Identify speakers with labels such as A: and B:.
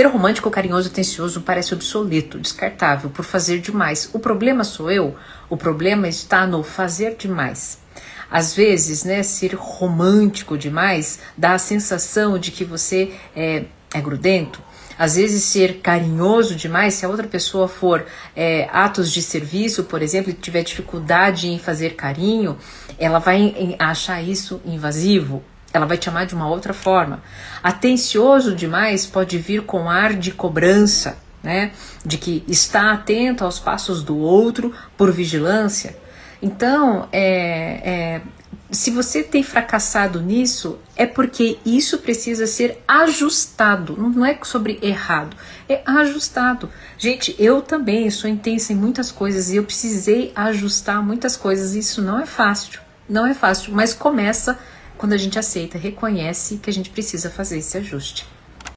A: Ser romântico, carinhoso, atencioso parece obsoleto, descartável, por fazer demais. O problema sou eu, o problema está no fazer demais. Às vezes, né, ser romântico demais dá a sensação de que você é, é grudento, às vezes ser carinhoso demais, se a outra pessoa for é, atos de serviço, por exemplo, e tiver dificuldade em fazer carinho, ela vai achar isso invasivo. Ela vai te amar de uma outra forma. Atencioso demais pode vir com ar de cobrança, né? De que está atento aos passos do outro por vigilância. Então, é, é, se você tem fracassado nisso, é porque isso precisa ser ajustado. Não é sobre errado, é ajustado. Gente, eu também sou intensa em muitas coisas e eu precisei ajustar muitas coisas. Isso não é fácil, não é fácil, mas começa quando a gente aceita, reconhece que a gente precisa fazer esse ajuste.